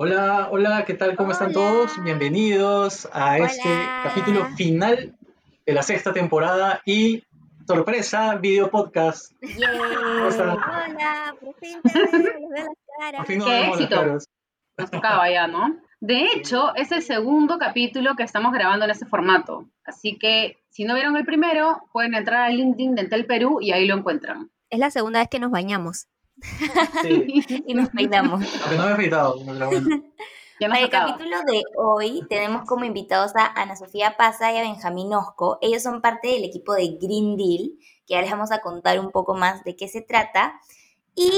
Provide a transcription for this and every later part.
Hola, hola, ¿qué tal? ¿Cómo están todos? Bienvenidos a este capítulo final de la sexta temporada y sorpresa, video podcast. Hola, por fin te veo, las caras. Qué éxito. Nos tocaba ya, ¿no? De hecho, es el segundo capítulo que estamos grabando en este formato. Así que si no vieron el primero, pueden entrar al LinkedIn de Entel Perú y ahí lo encuentran. Es la segunda vez que nos bañamos. Sí. y nos peinamos. Aunque no me he pero bueno. Para el capítulo de hoy tenemos como invitados a Ana Sofía Paza y a Benjamín Osco. Ellos son parte del equipo de Green Deal, que ya les vamos a contar un poco más de qué se trata. Y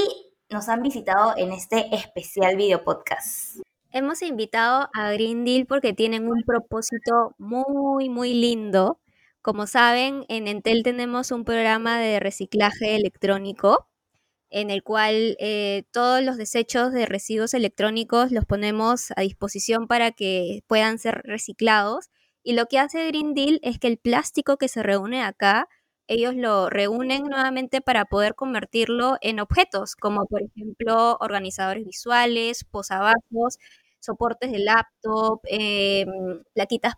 nos han visitado en este especial video podcast. Hemos invitado a Green Deal porque tienen un propósito muy, muy lindo. Como saben, en Entel tenemos un programa de reciclaje electrónico en el cual eh, todos los desechos de residuos electrónicos los ponemos a disposición para que puedan ser reciclados. Y lo que hace Green Deal es que el plástico que se reúne acá, ellos lo reúnen nuevamente para poder convertirlo en objetos, como por ejemplo organizadores visuales, posabajos, soportes de laptop, eh,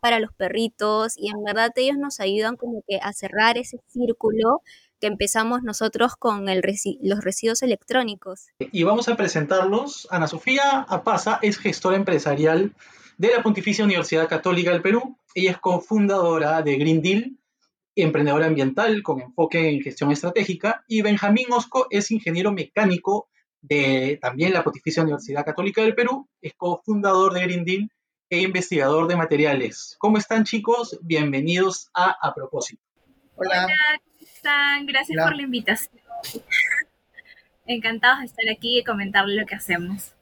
para los perritos, y en verdad ellos nos ayudan como que a cerrar ese círculo que empezamos nosotros con el resi- los residuos electrónicos. Y vamos a presentarlos. Ana Sofía Apaza es gestora empresarial de la Pontificia Universidad Católica del Perú. Ella es cofundadora de Green Deal, emprendedora ambiental con enfoque en gestión estratégica. Y Benjamín Osco es ingeniero mecánico de también la Pontificia Universidad Católica del Perú. Es cofundador de Green Deal e investigador de materiales. ¿Cómo están chicos? Bienvenidos a A Propósito. Hola, ¿cómo están? Gracias Hola. por la invitación. Encantados de estar aquí y comentarles lo que hacemos.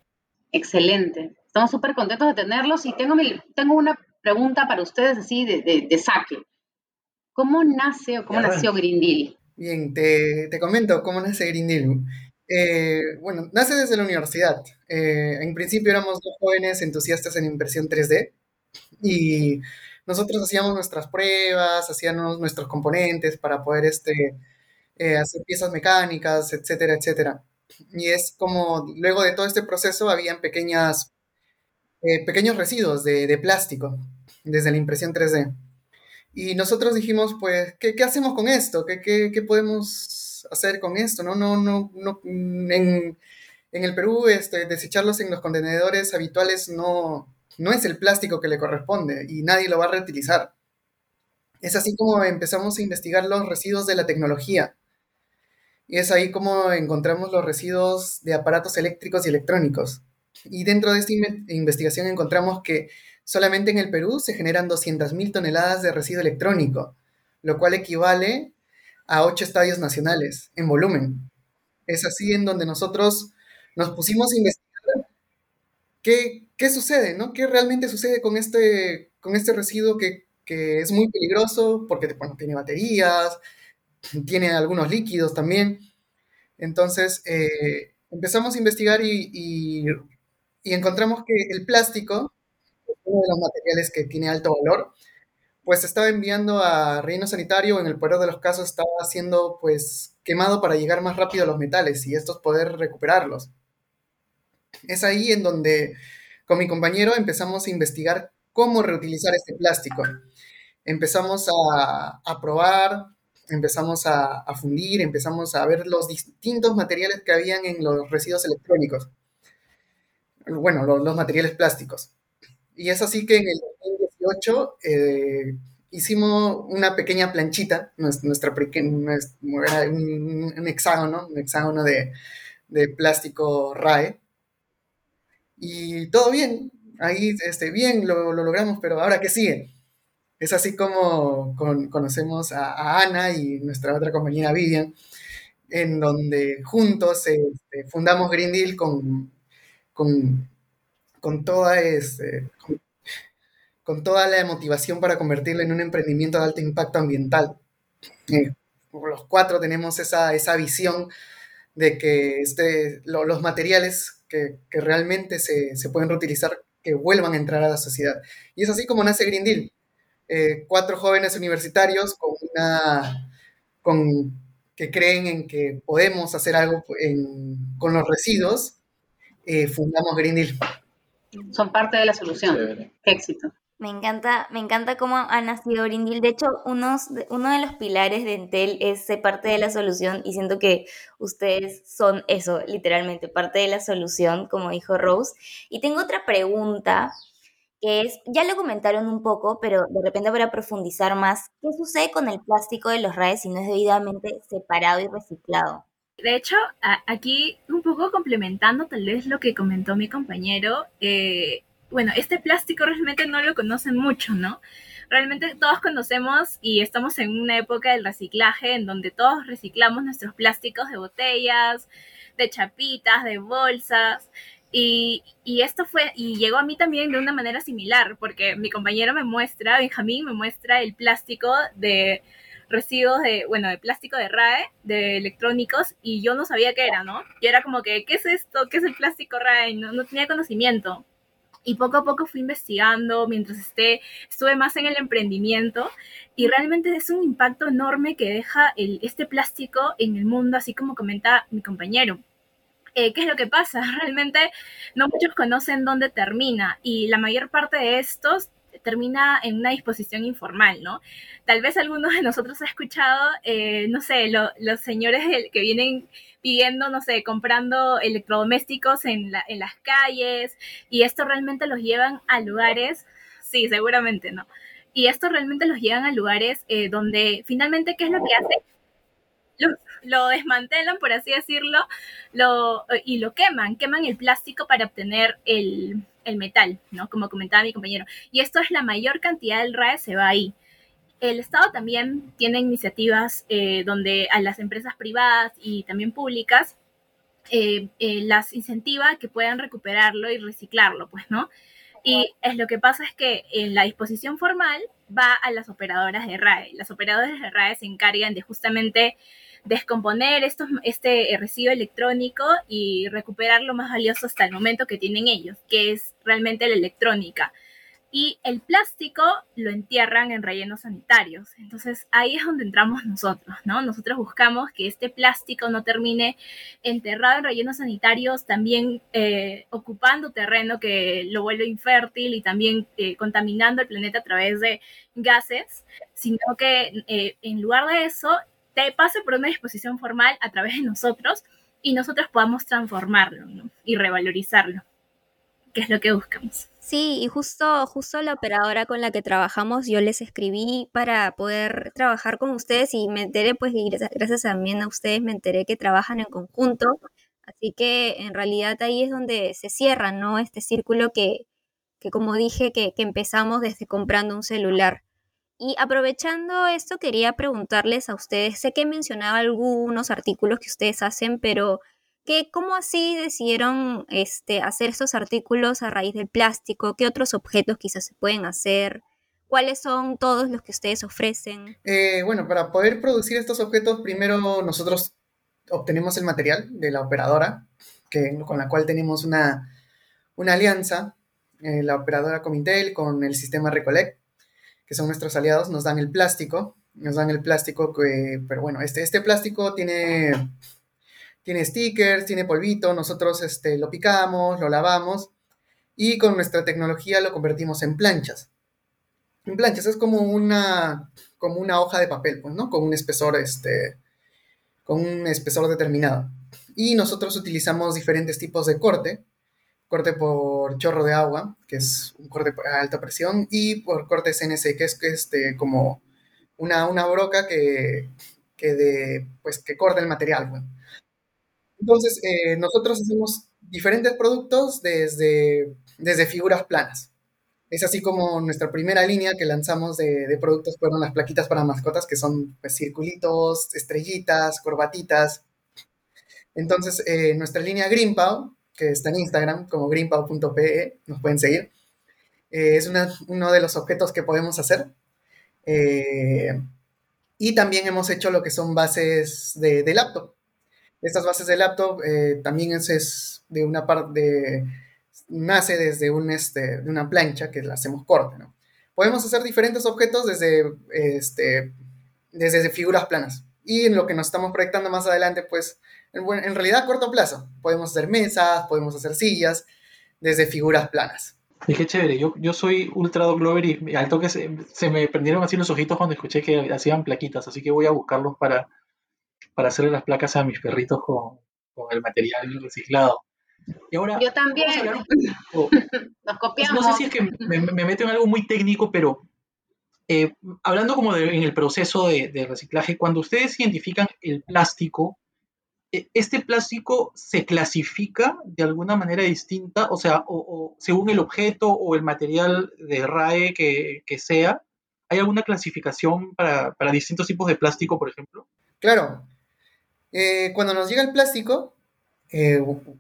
Excelente. Estamos súper contentos de tenerlos y tengo, mi- tengo una pregunta para ustedes así de, de- de saque. ¿Cómo nace o cómo Ya. nació Green Deal? Bien, te, te comento cómo nace Green Deal. Eh, bueno, nace desde la universidad. Eh, en principio éramos dos jóvenes entusiastas en impresión 3D y nosotros hacíamos nuestras pruebas, hacíamos nuestros componentes para poder este, eh, hacer piezas mecánicas, etcétera, etcétera. Y es como, luego de todo este proceso, habían pequeñas, eh, pequeños residuos de, de plástico desde la impresión 3D. Y nosotros dijimos, pues, ¿qué, qué hacemos con esto? ¿Qué, qué, qué podemos hacer con esto? No, no, no, no, en, en el Perú, este, desecharlos en los contenedores habituales no, no es el plástico que le corresponde y nadie lo va a reutilizar. Es así como empezamos a investigar los residuos de la tecnología. Y es ahí como encontramos los residuos de aparatos eléctricos y electrónicos. Y dentro de esta inve- investigación encontramos que solamente en el Perú se generan 200.000 toneladas de residuo electrónico, lo cual equivale a 8 estadios nacionales en volumen. Es así en donde nosotros nos pusimos a investigar qué, qué sucede, ¿no? ¿Qué realmente sucede con este, con este residuo que, que es muy peligroso porque bueno, tiene baterías, tiene algunos líquidos también. Entonces, eh, empezamos a investigar y, y- y encontramos que el plástico, uno de los materiales que tiene alto valor, pues estaba enviando a reino sanitario, en el peor de los casos estaba siendo pues quemado para llegar más rápido a los metales y estos poder recuperarlos. Es ahí en donde con mi compañero empezamos a investigar cómo reutilizar este plástico. Empezamos a, probar, empezamos a, fundir, empezamos a ver los distintos materiales que habían en los residuos electrónicos. Bueno, los, materiales plásticos. Y es así que en el 2018 eh, hicimos una pequeña planchita, nues- nuestra, peque- nues- era un, un hexágono, un hexágono de, de plástico RAE. Y todo bien, ahí este, bien, lo, lo logramos, pero ahora qué sigue. Es así como con- conocemos a, Ana y nuestra otra compañera Vivian, en donde juntos este, fundamos Green Deal con, con, con toda, este, con, toda la motivación para convertirlo en un emprendimiento de alto impacto ambiental. Eh, los cuatro tenemos esa, esa visión de que este, lo- los materiales que, que realmente se, se pueden reutilizar, que vuelvan a entrar a la sociedad. Y es así como nace Green Deal. Eh, cuatro jóvenes universitarios con una, con, que creen en que podemos hacer algo en- con los residuos, eh, fundamos Green Deal. Son parte de la solución. Qué éxito. Me encanta, me encanta cómo ha nacido Grindel. De hecho, uno de los pilares de Entel es ser parte de la solución y siento que ustedes son eso, literalmente, parte de la solución, como dijo Rose. Y tengo otra pregunta que es, ya lo comentaron un poco, pero de repente para profundizar más, ¿qué sucede con el plástico de los RAES si no es debidamente separado y reciclado? De hecho, aquí un poco complementando tal vez lo que comentó mi compañero, eh, bueno, este plástico realmente no lo conocen mucho, ¿no? Realmente todos conocemos y estamos en una época del reciclaje en donde todos reciclamos nuestros plásticos de botellas, de chapitas, de bolsas. Y, esto fue, y llegó a mí también de una manera similar, porque mi compañero me muestra, Benjamín me muestra el plástico de residuos de, bueno, de plástico de RAE, de electrónicos, y yo no sabía qué era, ¿no? Y era como que, ¿qué es esto? ¿Qué es el plástico RAE? No, no tenía conocimiento. Y poco a poco fui investigando mientras esté, estuve más en el emprendimiento y realmente es un impacto enorme que deja el, este plástico en el mundo, así como comenta mi compañero. Eh, ¿Qué es lo que pasa? Realmente no muchos conocen dónde termina y la mayor parte de estos termina en una disposición informal, ¿no? Tal vez algunos de nosotros ha escuchado, eh, no sé, lo, los señores que vienen pidiendo, no sé, comprando electrodomésticos en, la, en las calles y esto realmente los llevan a lugares, sí, seguramente, ¿no? Y esto realmente los llevan a lugares eh, donde finalmente, ¿qué es lo que hacen? Lo, desmantelan, por así decirlo, lo, y lo queman, queman el plástico para obtener el, el, metal, ¿no? Como comentaba mi compañero. Y esto es la mayor cantidad del RAE se va ahí. El Estado también tiene iniciativas eh, donde a las empresas privadas y también públicas eh, eh, las incentiva que puedan recuperarlo y reciclarlo, pues, ¿no? Y es lo que pasa es que en la disposición formal va a las operadoras de RAE. Las operadoras de RAE se encargan de justamente descomponer estos, este residuo electrónico y recuperar lo más valioso hasta el momento que tienen ellos, que es realmente la electrónica. Y el plástico lo entierran en rellenos sanitarios. Entonces ahí es donde entramos nosotros, ¿no? Nosotros buscamos que este plástico no termine enterrado en rellenos sanitarios, también eh, ocupando terreno que lo vuelve infértil y también eh, contaminando el planeta a través de gases, sino que eh, en lugar de eso te pase por una disposición formal a través de nosotros y nosotros podamos transformarlo ¿no? y revalorizarlo, que es lo que buscamos. Sí, y justo, justo la operadora con la que trabajamos, yo les escribí para poder trabajar con ustedes y me enteré, pues, gracias también a ustedes me enteré que trabajan en conjunto. Así que en realidad ahí es donde se cierra, ¿no? Este círculo que, que como dije, que, que empezamos desde comprando un celular. Y aprovechando esto, quería preguntarles a ustedes, sé que mencionaba algunos artículos que ustedes hacen, pero ¿qué, ¿cómo así decidieron este, hacer estos artículos a raíz del plástico? ¿Qué otros objetos quizás se pueden hacer? ¿Cuáles son todos los que ustedes ofrecen? Eh, bueno, para poder producir estos objetos, primero nosotros obtenemos el material de la operadora, que, con la cual tenemos una, una alianza, eh, la operadora Comintel con el sistema Recollect que son nuestros aliados, nos dan el plástico, nos dan el plástico, que, pero bueno, este, este plástico tiene, tiene stickers, tiene polvito, nosotros este, lo picamos, lo lavamos y con nuestra tecnología lo convertimos en planchas. En planchas es como una, como una hoja de papel, pues, ¿no? Con un espesor, este, con un espesor determinado. Y nosotros utilizamos diferentes tipos de corte, corte por chorro de agua, que es un corte a alta presión, y por corte CNC, que es este, como una, una broca que, que, de, pues, que corta el material. Bueno. Entonces, eh, nosotros hacemos diferentes productos desde, desde figuras planas. Es así como nuestra primera línea que lanzamos de, productos fueron las plaquitas para mascotas, que son pues, circulitos, estrellitas, corbatitas. Entonces, eh, nuestra línea Greenpow, que está en Instagram como greenpow.pe, nos pueden seguir. Eh, es uno de los objetos que podemos hacer. Y también hemos hecho lo que son bases de, de laptop. Estas bases de laptop eh, también es, es, de una parte, nace desde un, este, de una plancha que la hacemos corte. ¿no? Podemos hacer diferentes objetos desde, este, desde figuras planas. Y en lo que nos estamos proyectando más adelante, pues en, en realidad a corto plazo. Podemos hacer mesas, podemos hacer sillas, desde figuras planas. Y qué chévere, yo, yo soy Ultra Dog Lover y al toque se, se me prendieron así los ojitos cuando escuché que hacían plaquitas, así que voy a buscarlos para, para hacerle las placas a mis perritos con, con el material reciclado. Y ahora, Yo también. hablar poco- Nos copiamos. no sé si es que me, me meto en algo muy técnico, pero eh, hablando como de- en el proceso de, de reciclaje, cuando ustedes identifican el plástico, eh, ¿este plástico se clasifica de alguna manera distinta? O sea, o, o según el objeto o el material de RAE que, que sea, ¿hay alguna clasificación para, para distintos tipos de plástico, por ejemplo? Claro, eh, cuando nos llega el plástico, eh,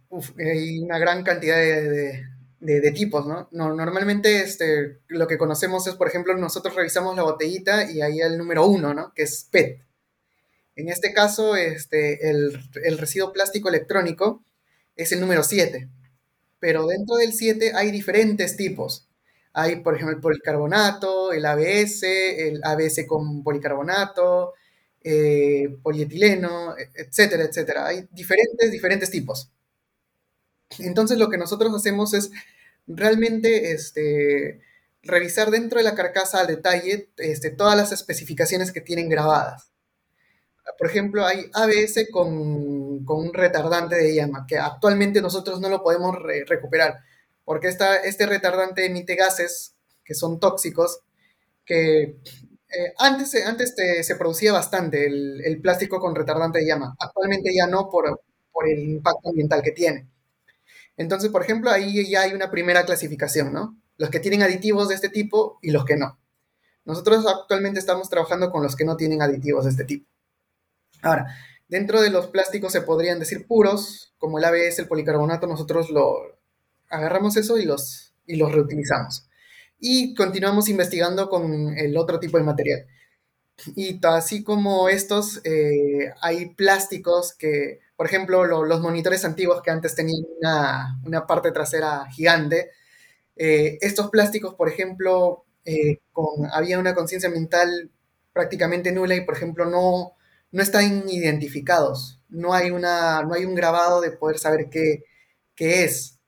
uf, hay una gran cantidad de, de- de- de tipos, ¿no? No- Normalmente este, lo que conocemos es, por ejemplo, nosotros revisamos la botellita y ahí el número uno, ¿no? Que es PET. En este caso, este, el, el residuo plástico electrónico es el número 7, pero dentro del 7 hay diferentes tipos. Hay, por ejemplo, el policarbonato, el ABS, el ABS con policarbonato, eh, polietileno, e- etcétera, etcétera. Hay diferentes, diferentes tipos. Entonces lo que nosotros hacemos es realmente este, revisar dentro de la carcasa al detalle este, todas las especificaciones que tienen grabadas. Por ejemplo, hay ABS con, un retardante de llama, que actualmente nosotros no lo podemos re- recuperar, porque este retardante emite gases que son tóxicos, que eh, antes, se- antes te- se producía bastante el, plástico con retardante de llama, actualmente ya no por, por el impacto ambiental que tiene. Entonces, por ejemplo, ahí ya hay una primera clasificación, ¿no? Los que tienen aditivos de este tipo y los que no. Nosotros actualmente estamos trabajando con los que no tienen aditivos de este tipo. Ahora, dentro de los plásticos se podrían decir puros, como el ABS, el policarbonato, nosotros lo agarramos eso y los, y los reutilizamos. Y continuamos investigando con el otro tipo de material. Y así como estos, eh, hay plásticos que, por ejemplo, lo- los monitores antiguos que antes tenían una, una parte trasera gigante, eh, estos plásticos, por ejemplo, eh, con, había una conciencia ambiental prácticamente nula y, por ejemplo, no, no están identificados. No hay, una, no hay un grabado de poder saber qué, qué es.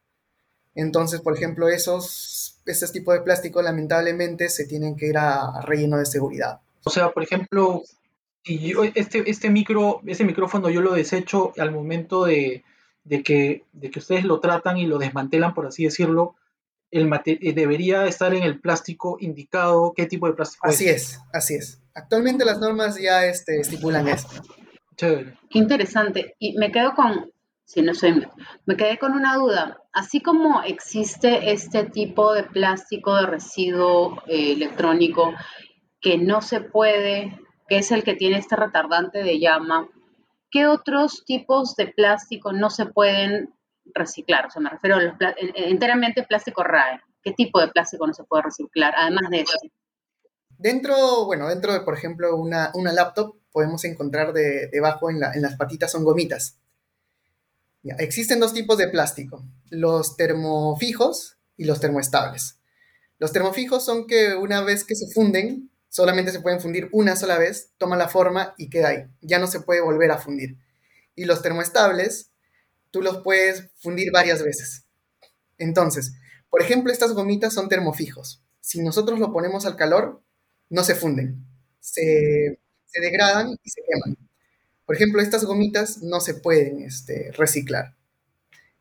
Entonces, por ejemplo, esos, esos tipos de plástico lamentablemente se tienen que ir a, a relleno de seguridad. O sea, por ejemplo, si yo este, este micro, ese micrófono yo lo desecho al momento de, de que, de que ustedes lo tratan y lo desmantelan, por así decirlo, el eh, debería estar en el plástico indicado, qué tipo de plástico Así es, así es. Actualmente las normas ya este, estipulan esto. Chévere. Qué interesante. Y me quedo con, si no soy, me quedé con una duda. Así como existe este tipo de plástico de residuo eh, electrónico que no se puede, que es el que tiene este retardante de llama, ¿qué otros tipos de plástico no se pueden reciclar? O sea, me refiero a los enteramente plástico RAE. ¿Qué tipo de plástico no se puede reciclar? Además de eso. Dentro, bueno, dentro de, por ejemplo, una, una laptop, podemos encontrar de- debajo en las patitas son gomitas. Existen dos tipos de plástico, los termofijos y los termoestables. Los termofijos son que una vez que se funden, solamente se pueden fundir una sola vez, toma la forma y queda ahí. Ya no se puede volver a fundir. Y los termoestables, tú los puedes fundir varias veces. Entonces, por ejemplo, estas gomitas son termofijos. Si nosotros lo ponemos al calor, no se funden, se degradan y se queman. Por ejemplo, estas gomitas no se pueden este, reciclar.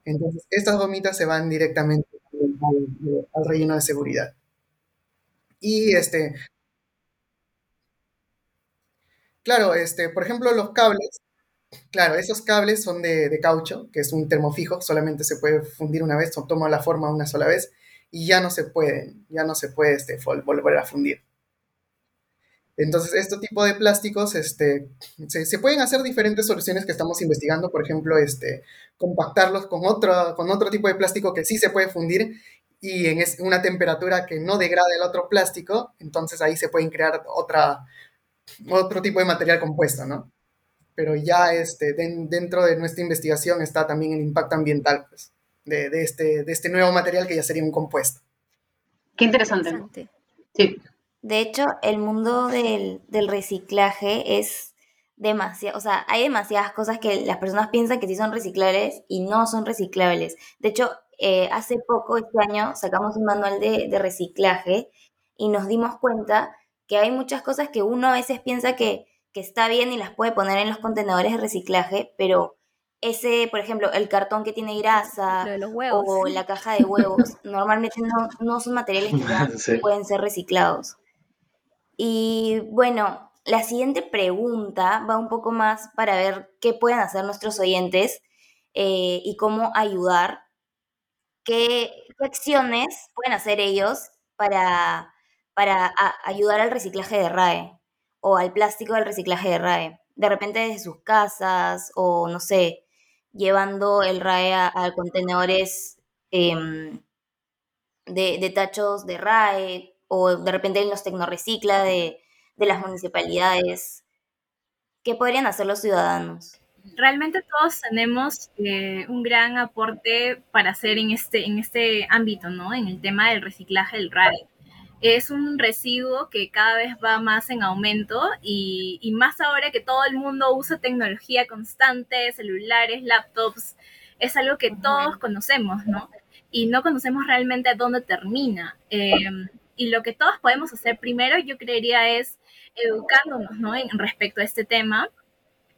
Entonces, estas gomitas se van directamente al, relleno de seguridad. Y este, claro, este, por ejemplo, los cables, claro, esos cables son de, caucho, que es un termofijo, solamente se puede fundir una vez, toma la forma una sola vez, y ya no se pueden, ya no se puede este, vol- volver a fundir. Entonces, este tipo de plásticos, este, se, se pueden hacer diferentes soluciones que estamos investigando, por ejemplo, este, compactarlos con otro, con otro tipo de plástico que sí se puede fundir y en es- una temperatura que no degrade el otro plástico, entonces ahí se pueden crear otra, otro tipo de material compuesto, ¿no? Pero ya este, den- dentro de nuestra investigación está también el impacto ambiental pues, de, de este, de este nuevo material que ya sería un compuesto. Qué interesante. Interesante. Sí. De hecho, el mundo del, del reciclaje es demasiado, o sea, hay demasiadas cosas que las personas piensan que sí son reciclables y no son reciclables. De hecho, eh, hace poco, este año, sacamos un manual de, de reciclaje y nos dimos cuenta que hay muchas cosas que uno a veces piensa que, que está bien y las puede poner en los contenedores de reciclaje, pero ese, por ejemplo, el cartón que tiene grasa o la caja de huevos, normalmente no, no son materiales que pueden ser reciclados. Y bueno, la siguiente pregunta va un poco más para ver qué pueden hacer nuestros oyentes eh, y cómo ayudar. ¿Qué, acciones pueden hacer ellos para, para ayudar al reciclaje de RAE o al plástico del reciclaje de RAE? De repente desde sus casas o no sé, llevando el RAE a, contenedores em, de, de, tachos de RAE o de repente en los tecnorecicla de, de las municipalidades. ¿Qué podrían hacer los ciudadanos? Realmente todos tenemos eh, un gran aporte para hacer en este, en este ámbito, ¿no? En el tema del reciclaje del RAE. Es un residuo que cada vez va más en aumento y, y más ahora que todo el mundo usa tecnología constante, celulares, laptops, es algo que todos conocemos, ¿no? Y no conocemos realmente dónde termina. Em, y lo que todos podemos hacer primero, yo creería, es educándonos, ¿no? En respecto a este tema,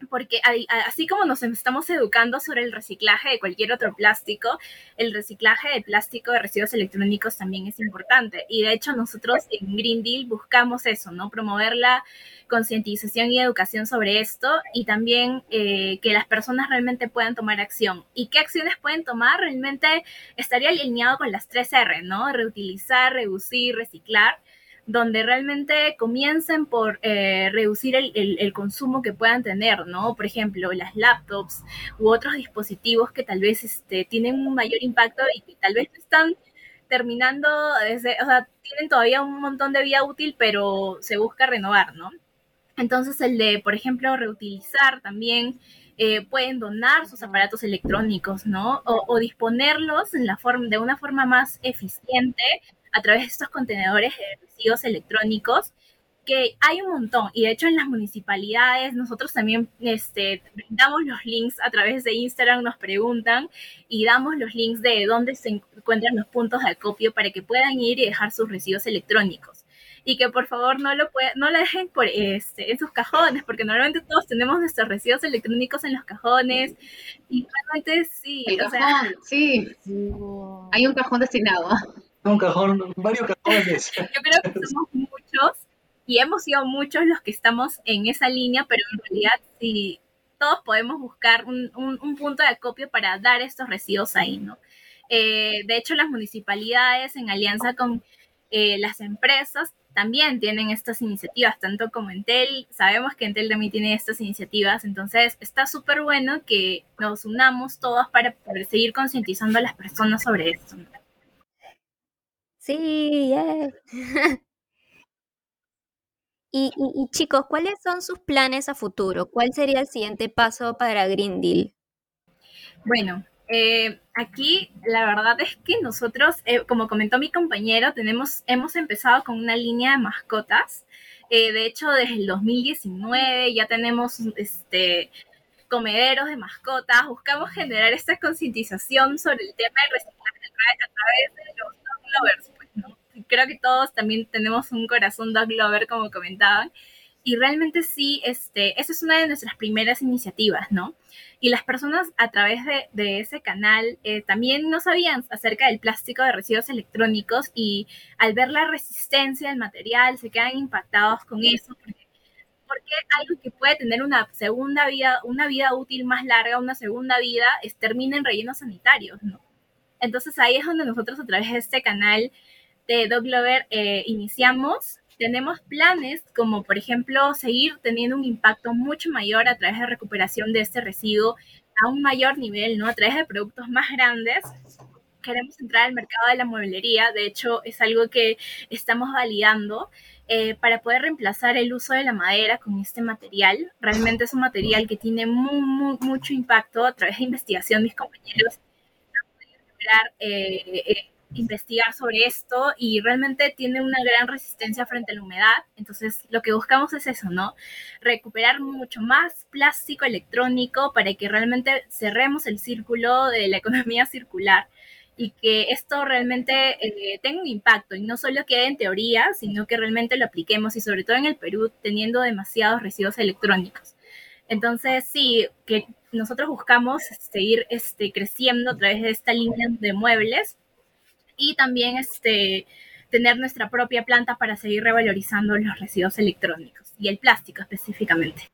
porque así como nos estamos educando sobre el reciclaje de cualquier otro plástico, el reciclaje de plástico de residuos electrónicos también es importante. Y de hecho nosotros en Green Deal buscamos eso, ¿no? Promover la concientización y educación sobre esto y también eh, que las personas realmente puedan tomar acción. ¿Y qué acciones pueden tomar? Realmente estaría alineado con las tres R, ¿no? Reutilizar, reducir, reciclar donde realmente comiencen por eh, reducir el, consumo que puedan tener, ¿no? Por ejemplo, las laptops u otros dispositivos que tal vez este, tienen un mayor impacto y que tal vez están terminando, desde, o sea, tienen todavía un montón de vida útil, pero se busca renovar, ¿no? Entonces el de, por ejemplo, reutilizar también, eh, pueden donar sus aparatos electrónicos, ¿no? O, o disponerlos en la forma, de una forma más eficiente a través de estos contenedores de residuos electrónicos que hay un montón. Y de hecho en las municipalidades nosotros también este, damos los links a través de Instagram, nos preguntan y damos los links de dónde se encuentran los puntos de acopio para que puedan ir y dejar sus residuos electrónicos. Y que por favor no lo no lo dejen por este en sus cajones porque normalmente todos tenemos nuestros residuos electrónicos en los cajones. Y realmente sí, El cajón, sí. Hay un cajón destinado un cajón, varios cajones. Yo creo que somos muchos y hemos sido muchos los que estamos en esa línea, pero en realidad sí, todos podemos buscar un, punto de acopio para dar estos residuos ahí, ¿no? Eh, de hecho, las municipalidades en alianza con eh, las empresas también tienen estas iniciativas, tanto como Entel, sabemos que Entel también tiene estas iniciativas, entonces está súper bueno que nos unamos todos para, para seguir concientizando a las personas sobre esto. ¿no? Sí, y, chicos, ¿cuáles son sus planes a futuro? ¿Cuál sería el siguiente paso para Green Deal? Bueno, eh, aquí la verdad es que nosotros, eh, como comentó mi compañero, tenemos, hemos empezado con una línea de mascotas. Eh, de hecho, desde el 2019 ya tenemos este, comederos de mascotas. Buscamos generar esta concientización sobre el tema del reciclaje a través de los lovers, creo que todos también tenemos un corazón dog lover, como comentaban. Y realmente sí, este, esa es una de nuestras primeras iniciativas, ¿no? Y las personas a través de, ese canal eh, también no sabían acerca del plástico de residuos electrónicos y al ver la resistencia del material se quedan impactados con eso porque, porque algo que puede tener una segunda vida, una vida útil más larga, una segunda vida, es, termina en rellenos sanitarios, ¿no? Entonces ahí es donde nosotros a través de este canal de Dog Lover eh, iniciamos, tenemos planes como por ejemplo seguir teniendo un impacto mucho mayor a través de recuperación de este residuo a un mayor nivel, ¿no? A través de productos más grandes. Queremos entrar al mercado de la mueblería, de hecho es algo que estamos validando eh, para poder reemplazar el uso de la madera con este material. Realmente es un material que tiene mucho impacto a través de investigación, mis compañeros han podido lograr eh, eh investigar sobre esto y realmente tiene una gran resistencia frente a la humedad. Entonces, lo que buscamos es eso, ¿no? Recuperar mucho más plástico electrónico para que realmente cerremos el círculo de la economía circular y que esto realmente eh, tenga un impacto y no solo quede en teoría, sino que realmente lo apliquemos y sobre todo en el Perú teniendo demasiados residuos electrónicos. Entonces, sí, que nosotros buscamos seguir este, creciendo a través de esta línea de muebles y también este, tener nuestra propia planta para seguir revalorizando los residuos electrónicos y el plástico específicamente.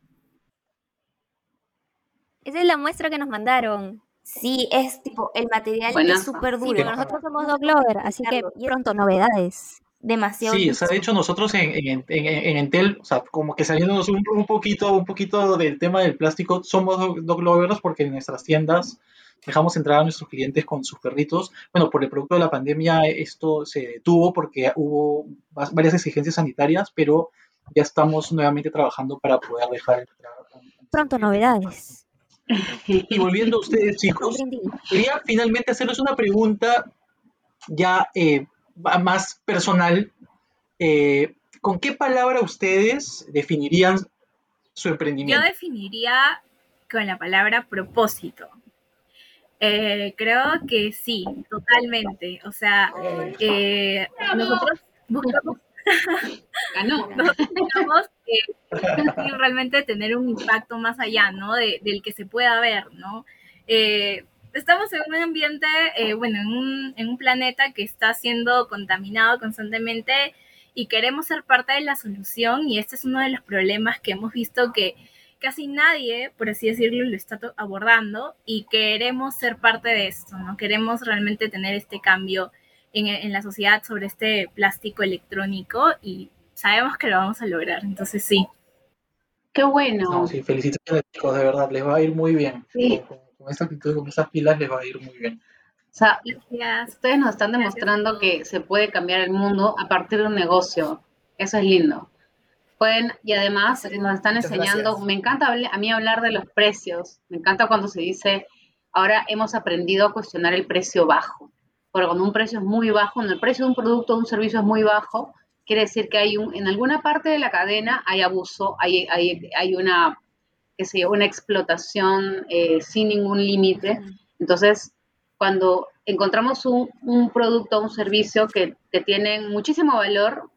Esa es la muestra que nos mandaron. Sí, es tipo, el material Buenazo. es súper Sí, duro. pero nosotros somos Dog Lover, así que pronto novedades. Demasiado Sí, o sea, de hecho nosotros en, en, en, en Entel, o sea, como que saliéndonos un, un poquito, un poquito del tema del plástico, somos dog lovers porque en nuestras tiendas dejamos entrar a nuestros clientes con sus perritos. Bueno, por el producto de la pandemia esto se detuvo porque hubo va- varias exigencias sanitarias, pero ya estamos nuevamente trabajando para poder dejar entrar. Pronto novedades. Y volviendo a ustedes, chicos, quería finalmente hacerles una pregunta ya eh, va- más personal. Eh, ¿Con qué palabra ustedes definirían su Yo emprendimiento? definiría con la palabra propósito. Eh, creo que sí, totalmente. O sea, eh, nosotros buscamos, Ganó. nosotros buscamos eh, realmente tener un impacto más allá, ¿no? De- del que se pueda ver, ¿no? Eh, estamos en un ambiente, eh, bueno, en un, en un planeta que está siendo contaminado constantemente y queremos ser parte de la solución y este es uno de los problemas que hemos visto que casi nadie, por así decirlo, lo está abordando y queremos ser parte de esto, ¿no? Queremos realmente tener este cambio en, en la sociedad sobre este plástico electrónico y sabemos que lo vamos a lograr, entonces sí. Qué bueno. No, sí, felicitaciones chicos, de verdad, les va a ir muy bien. Sí. Con, con- esta actitud, con esas pilas les va a ir muy bien. O sea, Gracias. ustedes nos están demostrando que se puede cambiar el mundo a partir de un negocio. Eso es lindo. Pueden, y además nos están Muchas enseñando, gracias. me encanta a mí hablar de los precios, me encanta cuando se dice, ahora hemos aprendido a cuestionar el precio bajo. Porque cuando un precio es muy bajo, cuando el precio de un producto o un servicio es muy bajo, quiere decir que hay un, en alguna parte de la cadena hay abuso, hay, hay, hay una, qué sé yo, una explotación eh, sin ningún límite. Entonces, cuando encontramos un, un producto o un servicio que, que tienen muchísimo valor,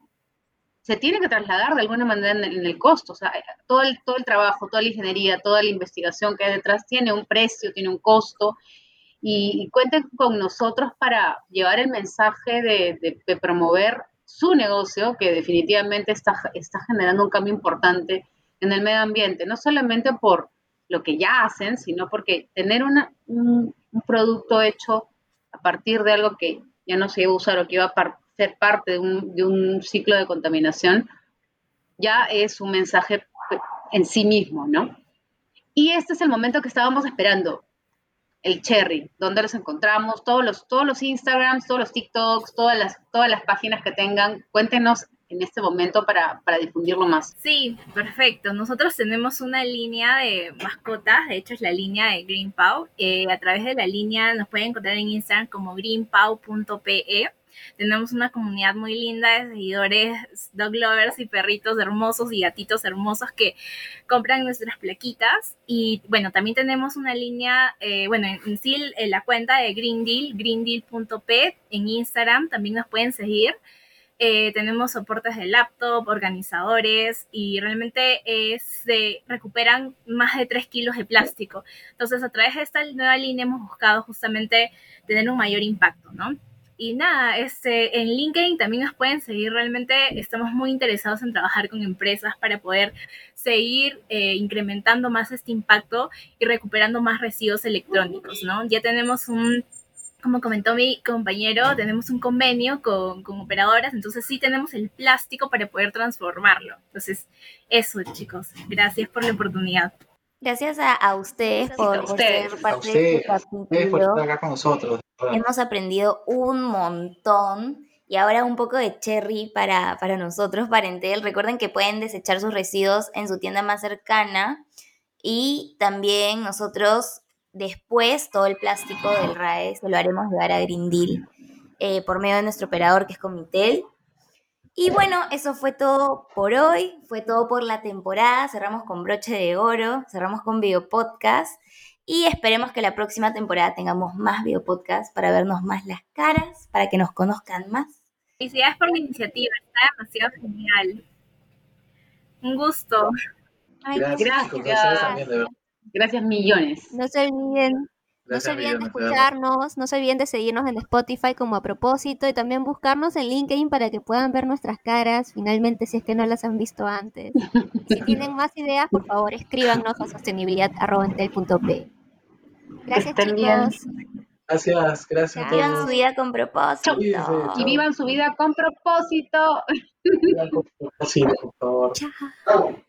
se tiene que trasladar de alguna manera en el, costo. O sea, todo el, todo el trabajo, toda la ingeniería, toda la investigación que hay detrás tiene un precio, tiene un costo. Y, y cuenten con nosotros para llevar el mensaje de, de- de promover su negocio, que definitivamente está, está generando un cambio importante en el medio ambiente, no solamente por lo que ya hacen, sino porque tener una- un, un producto hecho a partir de algo que ya no se iba a usar o que iba a par- ser parte de un, ciclo de contaminación, ya es un mensaje en sí mismo, ¿no? Y este es el momento que estábamos esperando, el Cherry, donde los encontramos, todos los, todos los Instagrams, todos los TikToks, todas las, todas las páginas que tengan, cuéntenos en este momento para, para difundirlo más. Sí, perfecto. Nosotros tenemos una línea de mascotas, de hecho es la línea de Green Pau. Eh, a través de la línea nos pueden encontrar en Instagram como greenpau.pe. Tenemos una comunidad muy linda de seguidores, dog lovers y perritos hermosos y gatitos hermosos que compran nuestras plaquitas. Y bueno, también tenemos una línea, eh, bueno, en, sí en la cuenta de Green Deal, greendeal.p en Instagram, también nos pueden seguir. Eh, tenemos soportes de laptop, organizadores y realmente eh, se recuperan más de 3 kilos de plástico. Entonces, a través de esta nueva línea hemos buscado justamente tener un mayor impacto, ¿no? Y nada, este, en LinkedIn también nos pueden seguir. Realmente estamos muy interesados en trabajar con empresas para poder seguir eh, incrementando más este impacto y recuperando más residuos electrónicos, ¿no? Ya tenemos un como comentó mi compañero, tenemos un convenio con, con, operadoras, entonces sí tenemos el plástico para poder transformarlo. Entonces, eso, chicos. Gracias por la oportunidad. Gracias a, a ustedes por, a ustedes, por ser parte a ustedes, de este capítulo. por estar acá con nosotros. Hemos aprendido un montón. Y ahora un poco de cherry para, para nosotros, para Entel. Recuerden que pueden desechar sus residuos en su tienda más cercana. Y también nosotros Después, todo el plástico del RAE se lo haremos llegar a Green Deal eh, por medio de nuestro operador que es Comitel. Y bueno, eso fue todo por hoy, fue todo por la temporada. Cerramos con broche de oro, cerramos con video podcast. Y esperemos que la próxima temporada tengamos más videopodcasts para vernos más las caras, para que nos conozcan más. Felicidades por la iniciativa, está demasiado genial. Un gusto. Ay, Gracias, gracias. verdad. Gracias millones. No se olviden, no se olviden de escucharnos, no se olviden de seguirnos en Spotify como a propósito y también buscarnos en LinkedIn para que puedan ver nuestras caras, finalmente si es que no las han visto antes. Si tienen más ideas, por favor escríbanos a sostenibilidad.entel.p. Gracias estén bien. chicos. Gracias, gracias a. Vivan su todos. vida con propósito. Cuídense, Y vivan su vida con propósito. Vivan con propósito, por favor. Chao.